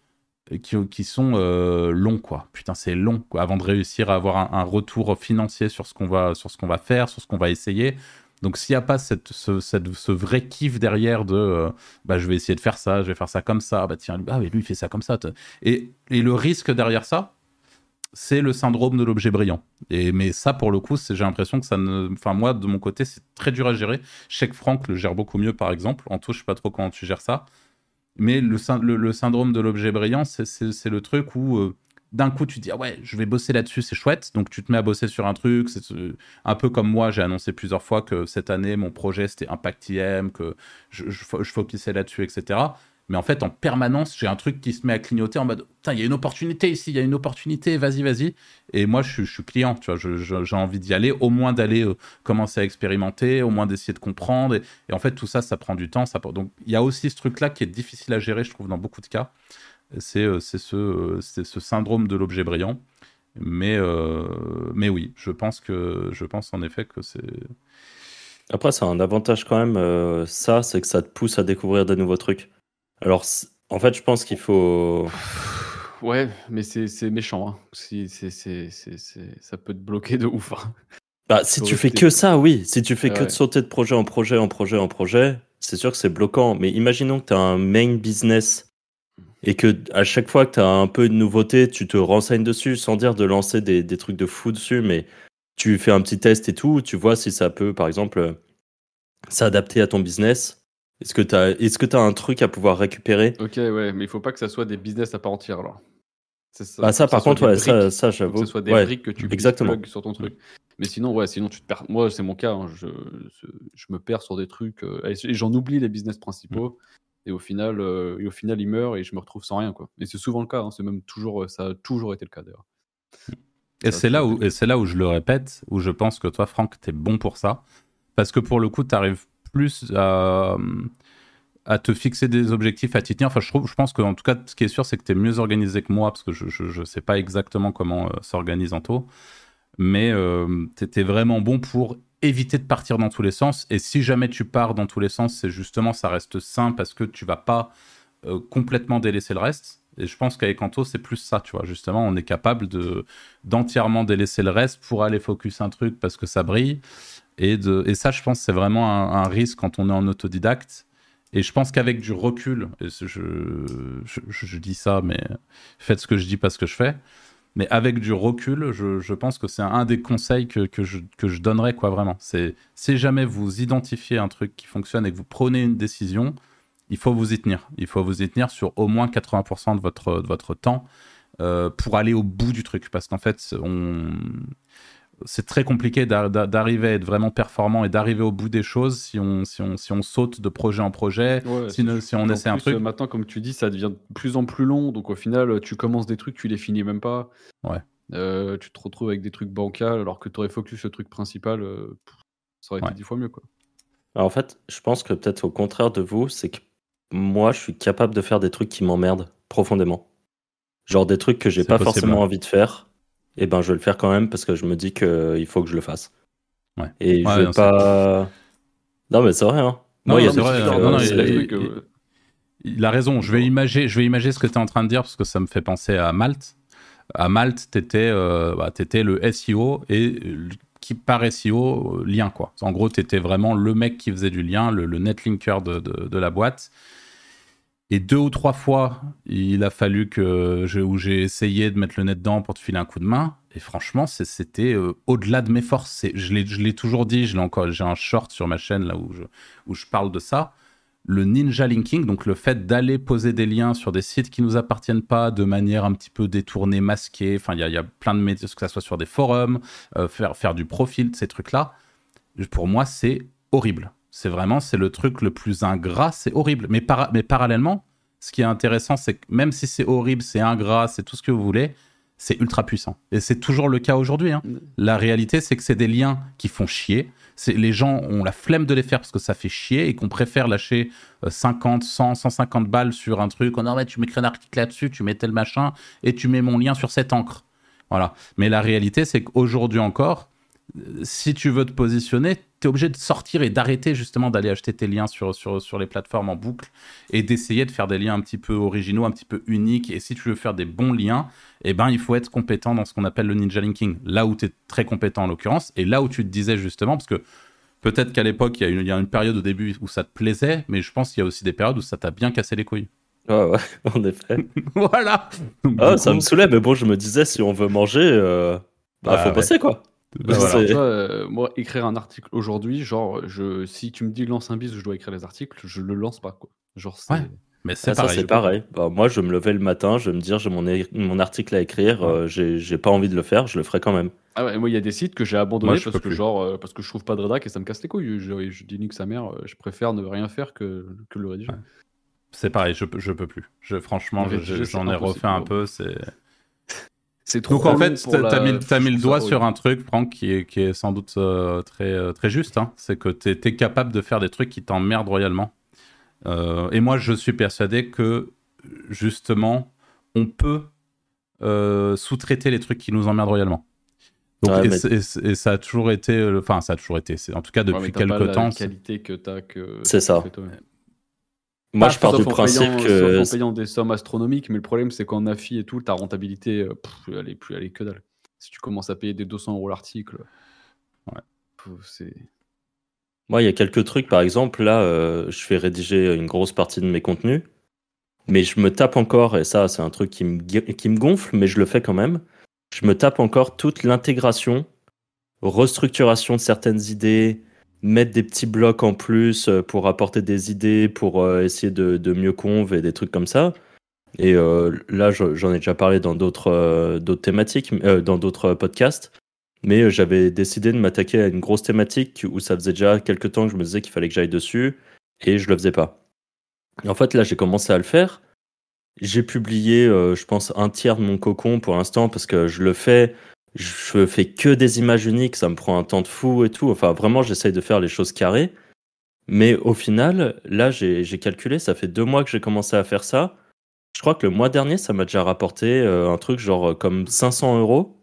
qui, qui sont euh, longs quoi. Putain c'est long quoi. Avant de réussir à avoir un, retour financier sur ce qu'on va sur ce qu'on va faire sur ce qu'on va essayer. Donc s'il n'y a pas cette, ce, cette, ce, vrai kiff derrière de euh, bah, je vais essayer de faire ça je vais faire ça comme ça bah tiens ah, mais lui il fait ça comme ça et, et le risque derrière ça c'est le syndrome de l'objet brillant. Et, mais ça, pour le coup, j'ai l'impression que ça ne. Enfin, moi, de mon côté, c'est très dur à gérer. Je sais que Franck le gère beaucoup mieux, par exemple. En tout, je sais pas trop comment tu gères ça. Mais le, syndrome de l'objet brillant, c'est le truc où euh, d'un coup, tu dis ah ouais, je vais bosser là-dessus, c'est chouette. Donc, tu te mets à bosser sur un truc. C'est un peu comme moi, j'ai annoncé plusieurs fois que cette année, mon projet, c'était Impact IM, que je, je, je focusais là-dessus, etc. Mais en fait, en permanence, j'ai un truc qui se met à clignoter en mode Putain, il y a une opportunité ici, il y a une opportunité, vas-y, vas-y. Et moi, je, suis client, tu vois, j'ai envie d'y aller, au moins d'aller euh, commencer à expérimenter, au moins d'essayer de comprendre. Et, en fait, tout ça, ça prend du temps. Ça... Donc, il y a aussi ce truc-là qui est difficile à gérer, je trouve, dans beaucoup de cas. C'est euh, ce, euh, ce syndrome de l'objet brillant. Mais, mais oui, je pense, que, je pense en effet que c'est. Après, c'est un avantage quand même, ça, c'est que ça te pousse à découvrir de nouveaux trucs. Alors, en fait, je pense qu'il faut. Ouais, mais c'est méchant. Hein. Si, ça peut te bloquer de ouf. Hein. Bah, si tu fais que ça, oui. Si tu fais que de sauter de projet en projet, en projet, en projet, c'est sûr que c'est bloquant. Mais imaginons que tu as un main business et que à chaque fois que tu as un peu de nouveauté, tu te renseignes dessus sans dire de lancer des, des, trucs de fou dessus, mais tu fais un petit test et tout, tu vois si ça peut, par exemple, s'adapter à ton business. Est-ce que tu as, est as un truc à pouvoir récupérer? Ok, ouais, mais il faut pas que ça soit des business à part entière alors. Ça, bah ça, par contre, ouais, ça, ça j'avoue. Que ce soit des briques que tu exactement. sur ton truc. Mais sinon, ouais, sinon tu te perds. Moi, c'est mon cas. Hein, je, je, me perds sur des trucs euh, et j'en oublie les business principaux. Mm. Et au final, euh, et au final, ils meurent et je me retrouve sans rien, quoi. Et c'est souvent le cas. Hein, c'est même toujours, ça a toujours été le cas d'ailleurs. Et c'est là où, et c'est là où je le répète, où je pense que toi, Franck, t'es bon pour ça, parce que pour le coup, tu arrives plus à, te fixer des objectifs, à t'y tenir. Enfin, je, trouve, je pense qu'en tout cas, ce qui est sûr, c'est que tu es mieux organisé que moi, parce que je ne sais pas exactement comment euh, s'organise Anto. Mais euh, tu étais vraiment bon pour éviter de partir dans tous les sens. Et si jamais tu pars dans tous les sens, c'est justement, ça reste sain parce que tu vas pas euh, complètement délaisser le reste. Et je pense qu'avec Anto, c'est plus ça, tu vois. Justement, on est capable de d'entièrement délaisser le reste pour aller focus un truc parce que ça brille. Et, et ça, je pense, c'est vraiment un, risque quand on est en autodidacte. Et je pense qu'avec du recul, je, je, dis ça, mais faites ce que je dis, pas ce que je fais. Mais avec du recul, je, pense que c'est un des conseils que, que, je, que je donnerais, quoi, vraiment. C'est si jamais vous identifiez un truc qui fonctionne et que vous prenez une décision, il faut vous y tenir. Il faut vous y tenir sur au moins 80% de votre, de votre temps euh, pour aller au bout du truc. Parce qu'en fait, on c'est très compliqué d'arriver à être vraiment performant et d'arriver au bout des choses si on, si on, si on saute de projet en projet, si, si, on essaie un truc. Maintenant, comme tu dis, ça devient de plus en plus long. Donc au final, tu commences des trucs, tu les finis même pas. Ouais. Euh, tu te retrouves avec des trucs bancals alors que tu aurais focus le truc principal. Euh, ça aurait été dix fois mieux. Quoi. en fait, je pense que peut-être au contraire de vous, c'est que moi, je suis capable de faire des trucs qui m'emmerdent profondément. Genre des trucs que j'ai pas forcément envie de faire et eh ben je vais le faire quand même parce que je me dis qu'il faut que je le fasse. Ouais. Et je vais pas. Non, mais c'est vrai. Hein. Non, il, il, a raison. Je vais imaginer, je vais ce que tu es en train de dire parce que ça me fait penser à Malte. À Malte, tu étais, euh, bah, étais, le SEO et qui par SEO, euh, lien quoi. En gros, tu étais vraiment le mec qui faisait du lien, le, netlinker de, de, de la boîte. Et deux ou trois fois, il a fallu que j'ai essayé de mettre le nez dedans pour te filer un coup de main. Et franchement, c'était euh, au-delà de mes forces. Je l'ai toujours dit, j'ai encore, j'ai un short sur ma chaîne là où je, où je parle de ça. Le ninja linking, donc le fait d'aller poser des liens sur des sites qui nous appartiennent pas de manière un petit peu détournée, masquée. Enfin, il y, a plein de médias, que ça soit sur des forums, euh, faire, faire du profil, ces trucs-là. Pour moi, c'est horrible. C'est vraiment, c'est le truc le plus ingrat, c'est horrible. Mais, mais parallèlement, ce qui est intéressant, c'est que même si c'est horrible, c'est ingrat, c'est tout ce que vous voulez, c'est ultra puissant. Et c'est toujours le cas aujourd'hui. Hein. Mm. La réalité, c'est que c'est des liens qui font chier. Les gens ont la flemme de les faire parce que ça fait chier et qu'on préfère lâcher 50, 100, 150 balles sur un truc. On en tu m'écris un article là-dessus, tu mets tel machin et tu mets mon lien sur cette encre. Voilà. Mais la réalité, c'est qu'aujourd'hui encore, si tu veux te positionner, tu es obligé de sortir et d'arrêter justement d'aller acheter tes liens sur, sur, sur les plateformes en boucle et d'essayer de faire des liens un petit peu originaux, un petit peu uniques. Et si tu veux faire des bons liens, eh ben, il faut être compétent dans ce qu'on appelle le ninja linking. Là où tu es très compétent en l'occurrence et là où tu te disais justement, parce que peut-être qu'à l'époque, il y, a une, période au début où ça te plaisait, mais je pense qu'il y a aussi des périodes où ça t'a bien cassé les couilles. Ouais, ouais, en effet. voilà. Ah, ça me saoulait, mais bon, je me disais, si on veut manger, euh, bah, faut passer, quoi. Bah, euh, moi, écrire un article aujourd'hui, genre, je, si tu me dis lance un bis, je dois écrire les articles, je le lance pas, quoi. Genre, ouais. Mais c'est ah, pareil. c'est pareil. Bah, moi, je me levais le matin, je vais me dire, j'ai mon, mon article à écrire, euh, j'ai pas envie de le faire, je le ferai quand même. Ah ouais, moi, il y a des sites que j'ai abandonnés parce que, genre, euh, parce que je trouve pas de rédac et ça me casse les couilles. Je, je dis nique sa mère, je préfère ne rien faire que, que le rédiger. C'est pareil, je, je peux plus. Je, franchement, j'en ai refait un peu, c'est. Donc en fait, tu as, mis, le doigt sur un truc, Franck, qui est, qui est sans doute euh, très, euh, très juste. Hein. C'est que tu es, capable de faire des trucs qui t'emmerdent royalement. Euh, et moi, je suis persuadé que justement, on peut sous-traiter les trucs qui nous emmerdent royalement. Donc, et, ça a toujours été, enfin, ça a toujours été, en tout cas depuis quelques temps. qualité que tu as que. C'est ça. Moi, je pars du principe que. en payant des sommes astronomiques, mais le problème, c'est qu'en AFI et tout, ta rentabilité, euh, elle, est plus, elle est que dalle. Si tu commences à payer des 200 euros l'article, ouais. c'est. Moi, il y a quelques trucs, par exemple, là, euh, je fais rédiger une grosse partie de mes contenus, mais je me tape encore, et ça, c'est un truc qui me, qui me gonfle, mais je le fais quand même. Je me tape encore toute l'intégration, restructuration de certaines idées, mettre des petits blocs en plus euh, pour apporter des idées, pour euh, essayer de, mieux conv et des trucs comme ça. Et euh, là, j'en ai déjà parlé dans d'autres thématiques, dans d'autres podcasts. Mais j'avais décidé de m'attaquer à une grosse thématique où ça faisait déjà quelques temps que je me disais qu'il fallait que j'aille dessus et je le faisais pas. En fait, là, j'ai commencé à le faire. J'ai publié, je pense, un tiers de mon cocon pour l'instant parce que je le fais je fais que des images uniques, ça me prend un temps de fou et tout. Enfin, vraiment, j'essaye de faire les choses carrées. Mais au final, là, j'ai calculé, ça fait deux mois que j'ai commencé à faire ça. Je crois que le mois dernier, ça m'a déjà rapporté euh, un truc genre euh, comme 500 euros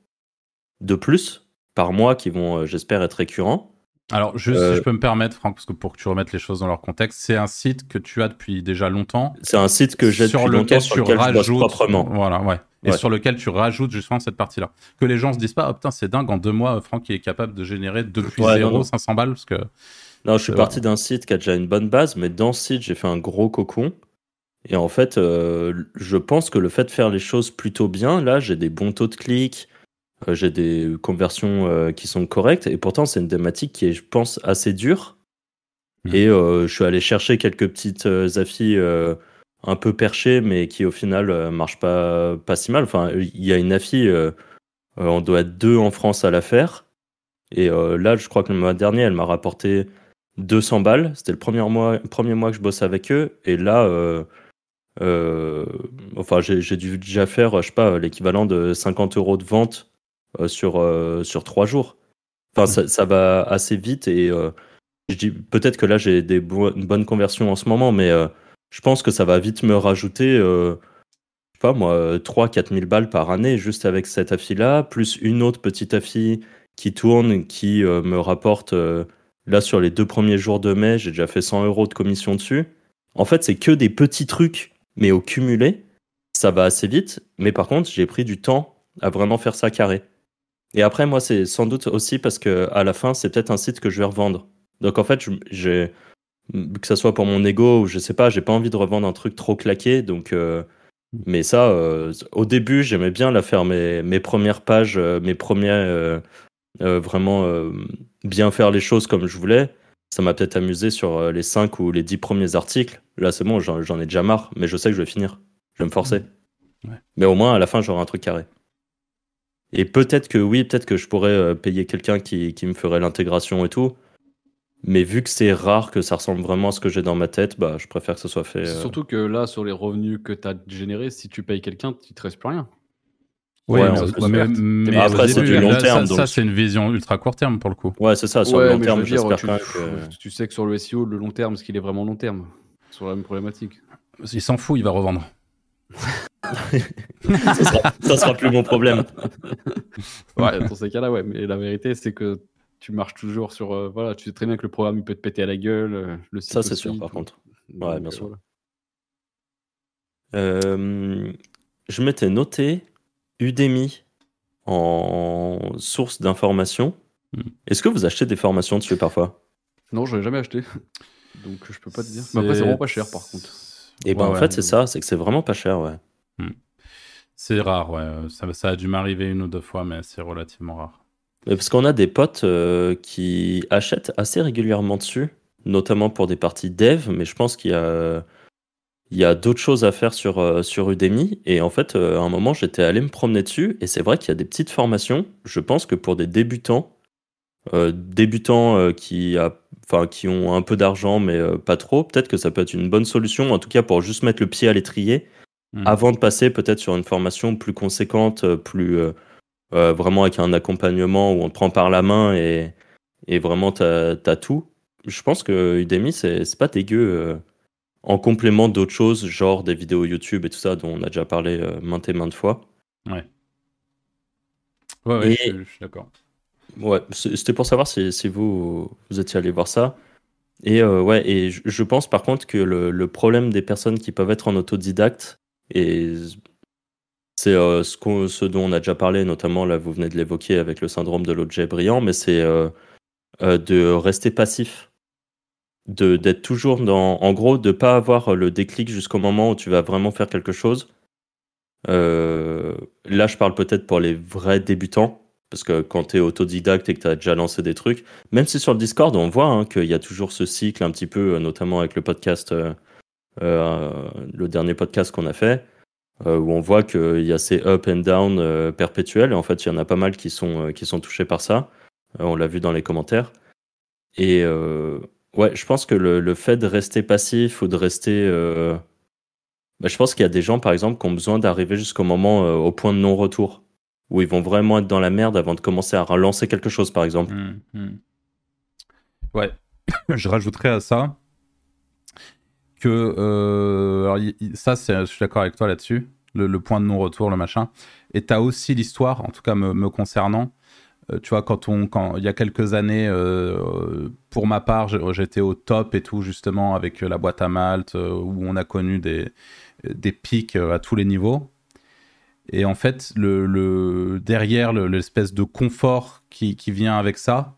de plus par mois qui vont, euh, j'espère, être récurrents. Alors, juste si je peux me permettre, Franck, parce que pour que tu remettes les choses dans leur contexte, c'est un site que tu as depuis déjà longtemps. C'est un site que j'ai depuis longtemps sur lequel tu rajoutes, proprement. Voilà, ouais et sur lequel tu rajoutes justement cette partie-là. Que les gens se disent pas, oh putain, c'est dingue, en deux mois, Franck est capable de générer depuis ouais, 0, 500 balles. Parce que, non, je suis parti d'un site qui a déjà une bonne base, mais dans ce site, j'ai fait un gros cocon. Et en fait, euh, je pense que le fait de faire les choses plutôt bien, là, j'ai des bons taux de clics, euh, j'ai des conversions euh, qui sont correctes, et pourtant, c'est une thématique qui est, je pense, assez dure. Mmh. Et je suis allé chercher quelques petites affis un peu perché, mais qui au final euh, marche pas, pas si mal. Enfin, il y a une affi, euh, euh, on doit être deux en France à la faire. Et là, je crois que le mois dernier, elle m'a rapporté 200 balles. C'était le premier mois, premier mois que je bosse avec eux. Et là, enfin, j'ai dû déjà faire, je sais pas, l'équivalent de 50 euros de vente sur, sur trois jours. Enfin, ça, ça, va assez vite. Et je dis peut-être que là, j'ai des une bonne conversion en ce moment, mais je pense que ça va vite me rajouter, euh, je sais pas moi, 3-4 000 balles par année juste avec cette affi-là, plus une autre petite affi qui tourne, qui euh, me rapporte, euh, là sur les deux premiers jours de mai, j'ai déjà fait 100 euros de commission dessus. En fait, c'est que des petits trucs, mais au cumulé, ça va assez vite. Mais par contre, j'ai pris du temps à vraiment faire ça carré. Et après, moi, c'est sans doute aussi parce que à la fin, c'est peut-être un site que je vais revendre. Donc en fait, j'ai que ça soit pour mon ego ou je sais pas, j'ai pas envie de revendre un truc trop claqué. Donc, euh, mais ça, euh, au début, j'aimais bien la faire mes, mes premières pages, euh, mes premiers euh, vraiment bien faire les choses comme je voulais. Ça m'a peut-être amusé sur les 5 ou les 10 premiers articles. Là, c'est bon, j'en ai déjà marre, mais je sais que je vais finir. Je vais me forcer. Ouais. Mais au moins, à la fin, j'aurai un truc carré. Et peut-être que oui, peut-être que je pourrais payer quelqu'un qui, qui me ferait l'intégration et tout. Mais vu que c'est rare que ça ressemble vraiment à ce que j'ai dans ma tête, bah, je préfère que ce soit fait. Euh, Surtout que là, sur les revenus que tu as générés, si tu payes quelqu'un, il te reste plus rien. Ouais, Ouais, mais, après, c'est du long là, terme, Ça, donc- ça, c'est une vision ultra court terme pour le coup. Ouais, c'est ça, sur Ouais, le long terme, je j'espère tu, que. tu sais que sur le SEO, le long terme, ce qu'il est vraiment long terme, sur la même problématique. Il s'en fout, il va revendre. ça, sera, ça sera plus mon problème. Ouais, dans ces cas-là, ouais. Mais la vérité, c'est que tu marches toujours sur. euh, voilà, tu sais très bien que le programme, il peut te péter à la gueule. euh, le site Ça, c'est sûr, par contre. Donc, Ouais, bien euh, sûr. voilà. Euh, je m'étais noté Udemy en source d'information. Hmm. Est-ce que vous achetez des formations dessus parfois? Non, je l'ai jamais acheté. Donc, je peux pas te dire. Mais après, c'est vraiment pas cher, par contre. Et ben Ouais, en ouais. fait, c'est ça, c'est que c'est vraiment pas cher, ouais. C'est rare, ouais. Ça, ça a dû m'arriver une ou deux fois, mais c'est relativement rare. Parce qu'on a des potes euh, qui achètent assez régulièrement dessus, notamment pour des parties dev, mais je pense qu'il y a, il y a d'autres choses à faire sur, euh, sur Udemy. Et en fait, euh, à un moment, j'étais allé me promener dessus, et c'est vrai qu'il y a des petites formations. Je pense que pour des débutants, débutants qui, a, qui ont un peu d'argent, mais pas trop, peut-être que ça peut être une bonne solution, en tout cas pour juste mettre le pied à l'étrier Hmm. avant de passer peut-être sur une formation plus conséquente, plus euh, vraiment avec un accompagnement où on te prend par la main et, et vraiment t'as as tout. Je pense que Udemy c'est pas dégueu euh, en complément d'autres choses, genre des vidéos YouTube et tout ça dont on a déjà parlé euh, maintes et maintes fois. Ouais, ouais, Et- je, suis- je suis d'accord. Ouais, c'était pour savoir si, si vous, vous étiez allé voir ça. Et euh, ouais, et je, je pense par contre que le, le problème des personnes qui peuvent être en autodidacte, et c'est euh, ce, dont on a déjà parlé, notamment là, vous venez de l'évoquer avec le syndrome de l'objet brillant, mais c'est euh, euh, de rester passif. De, d'être toujours dans. En gros, de pas avoir le déclic jusqu'au moment où tu vas vraiment faire quelque chose. Là, je parle peut-être pour les vrais débutants. Parce que quand tu es autodidacte et que tu as déjà lancé des trucs, même si sur le Discord, on voit hein, qu'il y a toujours ce cycle un petit peu, notamment avec le podcast, le dernier podcast qu'on a fait, euh, où on voit qu'il y a ces up and down euh, perpétuels. Et en fait, il y en a pas mal qui sont, euh, qui sont touchés par ça. On l'a vu dans les commentaires. Et ouais, je pense que le, fait de rester passif ou de rester. bah, je pense qu'il y a des gens, par exemple, qui ont besoin d'arriver jusqu'au moment, au point de non-retour où ils vont vraiment être dans la merde avant de commencer à relancer quelque chose, par exemple. Hmm, hmm. Ouais, je rajouterais à ça que euh, ça, je suis d'accord avec toi là-dessus, le, point de non-retour, le machin. Et tu as aussi l'histoire, en tout cas me, concernant. Euh, tu vois, quand on, quand il y a quelques années, euh, pour ma part, j'étais au top et tout, justement, avec la boîte à Malte, où on a connu des, des pics à tous les niveaux. Et en fait, le, le- derrière le- l'espèce de confort qui, qui vient avec ça,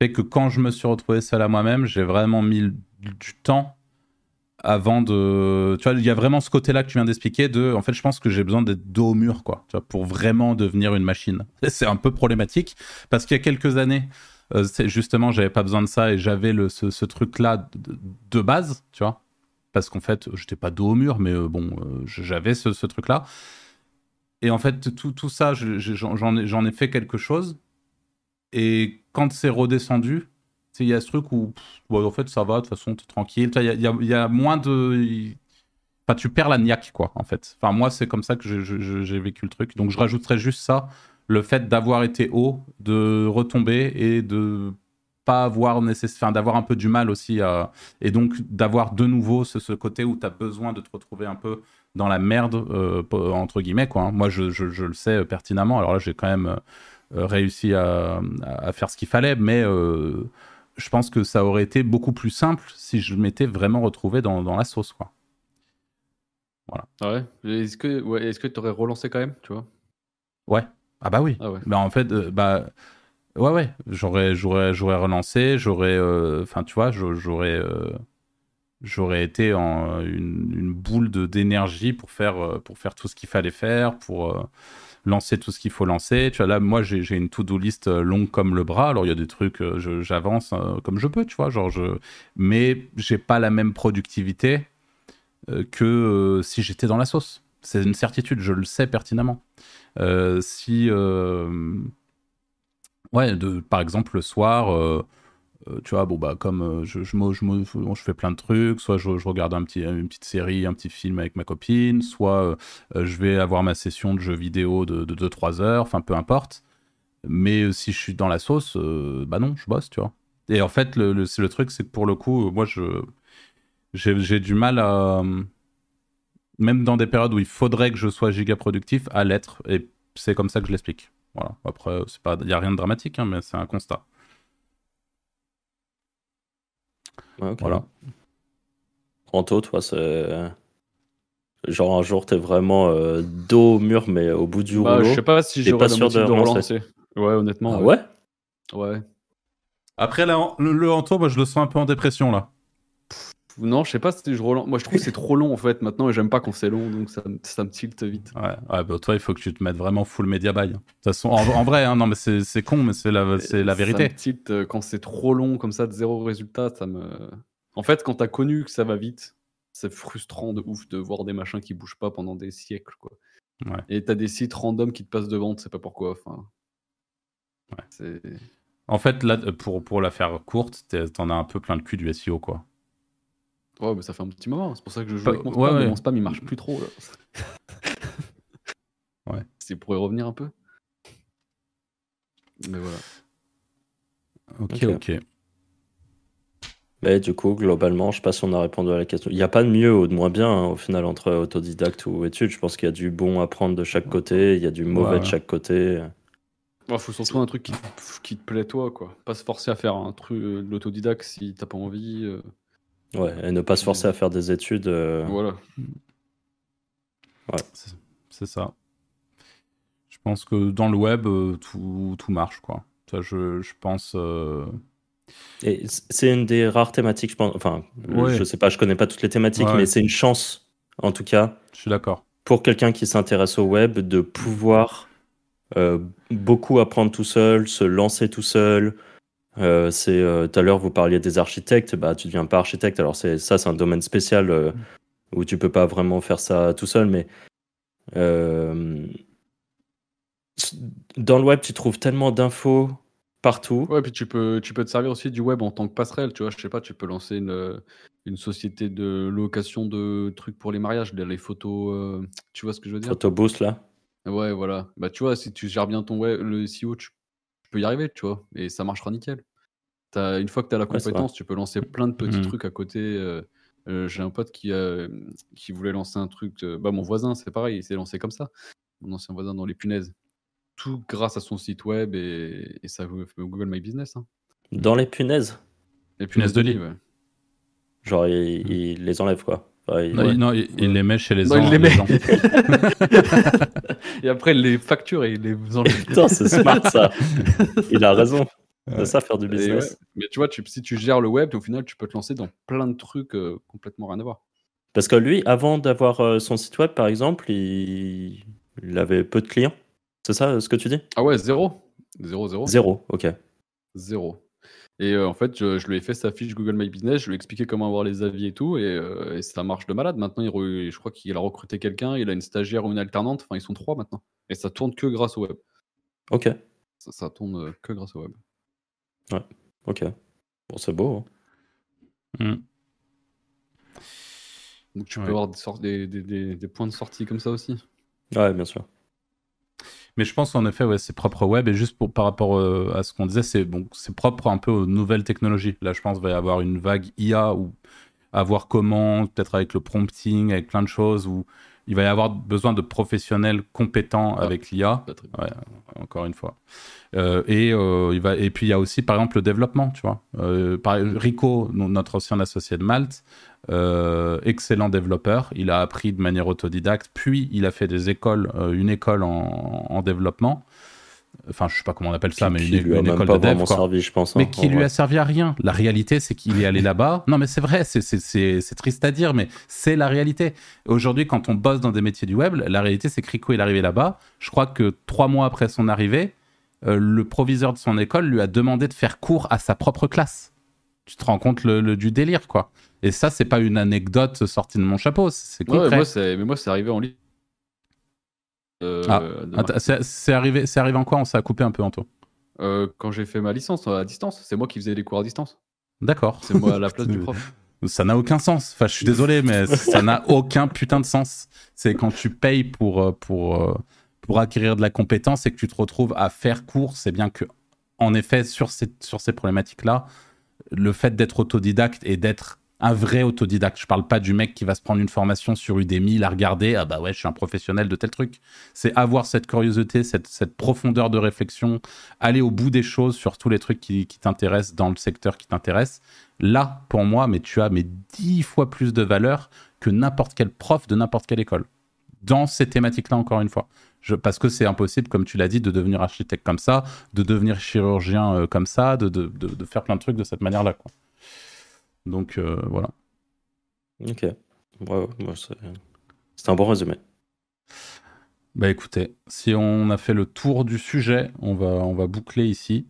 fait que quand je me suis retrouvé seul à moi-même, j'ai vraiment mis du temps avant de. Tu vois, il y a vraiment ce côté-là que tu viens d'expliquer de. En fait, je pense que j'ai besoin d'être dos au mur, quoi, tu vois, pour vraiment devenir une machine. C'est un peu problématique parce qu'il y a quelques années, euh, justement, j'avais pas besoin de ça et j'avais ce, ce truc-là de, base, tu vois. Parce qu'en fait, j'étais pas dos au mur, mais euh, bon, euh, j'avais ce, truc-là. Et en fait, tout, tout ça, je- je- j'en ai, fait quelque chose. Et quand c'est redescendu, il y a ce truc où, en fait, ça va, de toute façon, t'es tranquille. Il y a, moins de. Enfin, tu perds la niaque, quoi, en fait. Enfin, moi, c'est comme ça que j'ai vécu le truc. Donc, je rajouterais juste ça le fait d'avoir été haut, de retomber et de pas avoir nécessaire, d'avoir un peu du mal aussi et donc d'avoir de nouveau ce, côté où tu as besoin de te retrouver un peu dans la merde, euh, entre guillemets. Quoi, hein. Moi, je, le sais pertinemment. Alors là, j'ai quand même euh, réussi à, à faire ce qu'il fallait, mais euh, je pense que ça aurait été beaucoup plus simple si je m'étais vraiment retrouvé dans, dans la sauce. Quoi. Ah ouais? Est-ce que ouais, est-ce que tu aurais relancé quand même, tu vois? Ouais. Ah bah oui. Ah ouais. Bah en fait, euh, bah ouais ouais, j'aurais j'aurais j'aurais relancé, j'aurais, euh, enfin tu vois, j'aurais j'aurais, euh, j'aurais été en une, une boule de d'énergie pour faire pour faire tout ce qu'il fallait faire pour lancer tout ce qu'il faut lancer. Tu vois là moi j'ai une to-do list euh, longue comme le bras. Alors il y a des trucs euh, j'avance euh, comme je peux tu vois genre je mais j'ai pas la même productivité que si j'étais dans la sauce. C'est une certitude je le sais pertinemment. Si ouais de par exemple le soir euh, tu vois, bon, bah, comme euh, je, je, je, je fais plein de trucs, soit je, regarde un petit, une petite série, un petit film avec ma copine, soit euh, je vais avoir ma session de jeux vidéo de 2-3 heures, enfin peu importe. Mais si je suis dans la sauce, bah non, je bosse, tu vois. Et en fait, le, le, le truc, c'est que pour le coup, moi, j'ai, du mal à. Même dans des périodes où il faudrait que je sois giga productif, à l'être. Et c'est comme ça que je l'explique. Voilà. Après, il n'y a rien de dramatique, hein, mais c'est un constat. Voilà. Anto, toi, c'est. Genre un jour, t'es vraiment euh, dos au mur, mais au bout du Bah, rouleau. je sais pas si T'es j'aurais pas sûr de de relancer. relancer. Ouais, honnêtement. Ah ouais Ouais? Après, là, le, le Anto, moi, je le sens un peu en dépression, là. Non, je sais pas si je relance. Moi, je trouve que c'est trop long en fait maintenant et j'aime pas quand c'est long donc ça, me- ça me tilte vite. Ouais, ouais bah, toi, il faut que tu te mettes vraiment full media buy. De toute façon, en, en vrai, hein, non, mais c'est con, mais c'est la, la Ça vérité. me tilte euh, quand c'est trop long comme ça de zéro résultat. Ça me. En fait, quand t'as connu que ça va vite, c'est frustrant de ouf de voir des machins qui bougent pas pendant des siècles quoi. Ouais. Et t'as des sites random qui te passent devant, tu sais pas pourquoi. Enfin. Ouais. C'est. En fait, là, pour, pour la faire courte, t'en as un peu plein le cul du SEO, quoi. Ouais, mais ça fait un petit moment. C'est pour ça que je joue Bah, avec mon ouais, spam. mais ouais. Mon spam il marche plus trop. Là. Ouais. C'est pour y revenir un peu. Mais voilà. Ok, Ok. Mais du coup, globalement, je sais pas si on a répondu à la question. Il n'y a pas de mieux ou de moins bien hein, au final entre autodidacte ou études. Je pense qu'il y a du bon à prendre de chaque côté, il y a du mauvais Ouais, de ouais. chaque côté. Il faut surtout un truc qui, qui te plaît toi, quoi. Pas se forcer à faire un truc euh, de l'autodidacte si t'as pas envie. euh, Ouais, et ne pas se forcer à faire des études. euh, Voilà. C'est- C'est ça. Je pense que dans le web, euh, tout, tout marche, quoi. Ça, je, je pense. euh, c'est une des rares thématiques, je pense. Enfin, Ouais. je sais pas, je connais pas toutes les thématiques, Ouais. mais c'est une chance, en tout cas, Je suis d'accord. pour quelqu'un qui s'intéresse au web, de pouvoir euh, beaucoup apprendre tout seul, se lancer tout seul. Euh, c'est euh, tout à l'heure vous parliez des architectes, bah tu deviens pas architecte. Alors c'est ça, c'est un domaine spécial euh, où tu peux pas vraiment faire ça tout seul, mais euh, dans le web tu trouves tellement d'infos partout. Ouais, puis tu peux, tu peux te servir aussi du web en tant que passerelle, tu vois. Je sais pas, tu peux lancer une, une société de location de trucs pour les mariages, les photos, tu vois ce que je veux dire? Photoboost là. Ouais, voilà. Bah, tu vois, si tu gères bien ton web, le SEO, tu, tu peux y arriver, tu vois, et ça marchera nickel. T'as- une fois que tu as la Ouais, compétence, tu peux lancer plein de petits Mhm. trucs à côté. euh, euh, J'ai un pote qui, voulait lancer un truc. bah, mon voisin, c'est pareil, il s'est lancé comme ça. Mon ancien voisin dans les punaises. Tout grâce à son site web et, et ça Google My Business. Hein. Dans les punaises, Les Punaises de lit. ouais. genre il, il les enlève quoi. Il- Non, Ouais. il, non, il- il les met chez les, Non, gens- il les les met. gens. et après, il les facture et il les enlève. Putain, c'est smart ça. Il a raison. C'est Ouais. ça faire du business. ouais. Mais tu vois, tu- si tu gères le web, au final, tu peux te lancer dans plein de trucs euh, complètement rien à voir. Parce que lui, avant d'avoir euh, son site web, par exemple, il... il avait peu de clients. C'est ça euh, ce que tu dis? Ah ouais, zéro. Zéro, zéro. Zéro, ok. Zéro. Et euh, en fait, je, je lui ai fait sa fiche Google My Business, je lui ai expliqué comment avoir les avis et tout, et, euh, et ça marche de malade. Maintenant, il re- je crois qu'il a recruté quelqu'un, il a une stagiaire ou une alternante, enfin, ils sont trois maintenant. Et ça tourne que grâce au web. Ok, Ça, ça tourne euh, que grâce au web. ok. Bon, c'est beau. hein. Mm. Donc, tu Ouais. peux avoir des- des points de sortie comme ça aussi. Ouais, bien sûr. Mais je pense en effet, ouais, c'est propre au web. Et juste pour, par rapport euh, à ce qu'on disait, c'est bon, c'est propre un peu aux nouvelles technologies. Là, je pense qu'il va y avoir une vague IA ou à voir comment, peut-être avec le prompting, avec plein de choses, où il va y avoir besoin de professionnels compétents Ah. avec l'IA. Encore une fois. Euh, et, euh, il va, et puis il y a aussi, par exemple, le développement, tu vois. Euh, par, Rico, no- notre ancien associé de Malte, excellent développeur, il a appris de manière autodidacte, puis il a fait des écoles, une école en, en développement. Enfin je sais pas comment on appelle ça, mais une, une école de dev, quoi. servi, je pense. mais hein, qui lui vrai. a servi à rien. La réalité, c'est qu'il est allé là-bas. Non, mais c'est vrai, c'est- c'est- c'est c'est triste à dire, mais c'est la réalité. Aujourd'hui, quand on bosse dans des métiers du web, la réalité, c'est que Rico est arrivé là-bas. Je crois que trois mois après son arrivée, euh, le proviseur de son école lui a demandé de faire cours à sa propre classe. Tu te rends compte le, le- du délire, quoi. Et ça, c'est pas une anecdote sortie de mon chapeau, c'est Ouais, moi, c'est, mais moi, c'est arrivé en ligne. Euh, Ah, Attends, c'est arrivé, c'est arrivé en quoi? On s'est coupé un peu, Anto. euh, quand j'ai fait ma licence à distance, c'est moi qui faisais les cours à distance. D'accord. C'est moi à la place du prof. Ça n'a aucun sens. Enfin, je suis désolé, mais ça n'a aucun putain de sens. C'est quand tu payes pour, euh, pour, euh, pour acquérir de la compétence et que tu te retrouves à faire cours. C'est bien que, en effet, sur ces, sur ces problématiques-là, le fait d'être autodidacte et d'être un vrai autodidacte, je parle pas du mec qui va se prendre une formation sur Udemy, la regarder, ah bah ouais, je suis un professionnel de tel truc. C'est avoir cette curiosité, cette, profondeur de réflexion, aller au bout des choses sur tous les trucs qui, t'intéressent dans le secteur qui t'intéresse là, pour moi, mais tu as mais dix fois plus de valeur que n'importe quel prof de n'importe quelle école. Dans ces thématiques-là, encore une fois. Parce que c'est impossible, comme tu l'as dit, de devenir architecte comme ça, de devenir chirurgien euh, comme ça, de, faire plein de trucs de cette manière-là. Donc euh, voilà. Ok. C'est c'est un bon résumé. Bah écoutez, si on a fait le tour du sujet, on va, on va boucler ici.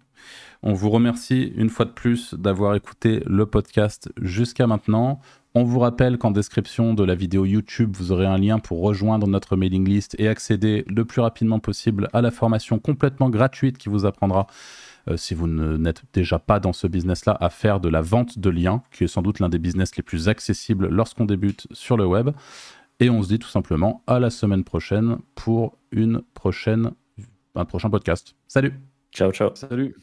On vous remercie une fois de plus d'avoir écouté le podcast jusqu'à maintenant. On vous rappelle qu'en description de la vidéo YouTube, vous aurez un lien pour rejoindre notre mailing list et accéder le plus rapidement possible à la formation complètement gratuite qui vous apprendra, euh, si vous ne- n'êtes déjà pas dans ce business-là, à faire de la vente de liens, qui est sans doute l'un des business les plus accessibles lorsqu'on débute sur le web. Et on se dit tout simplement à la semaine prochaine pour une prochaine, un prochain podcast. Salut Ciao, ciao. Salut.